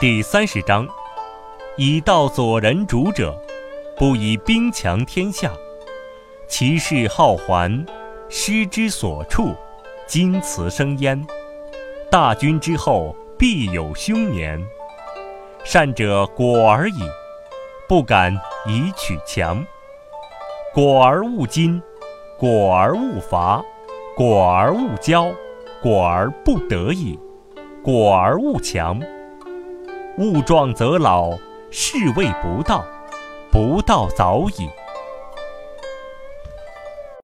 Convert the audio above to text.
第三十章：以道佐人主者，不以兵强天下。其势好还，师之所处，金瓷生焉。大军之后，必有凶年。善者果而已，不敢以取强。果而勿矜，果而勿伐，果而勿骄，果而不得已，果而勿强。物壮则老，是谓不道，不道早已。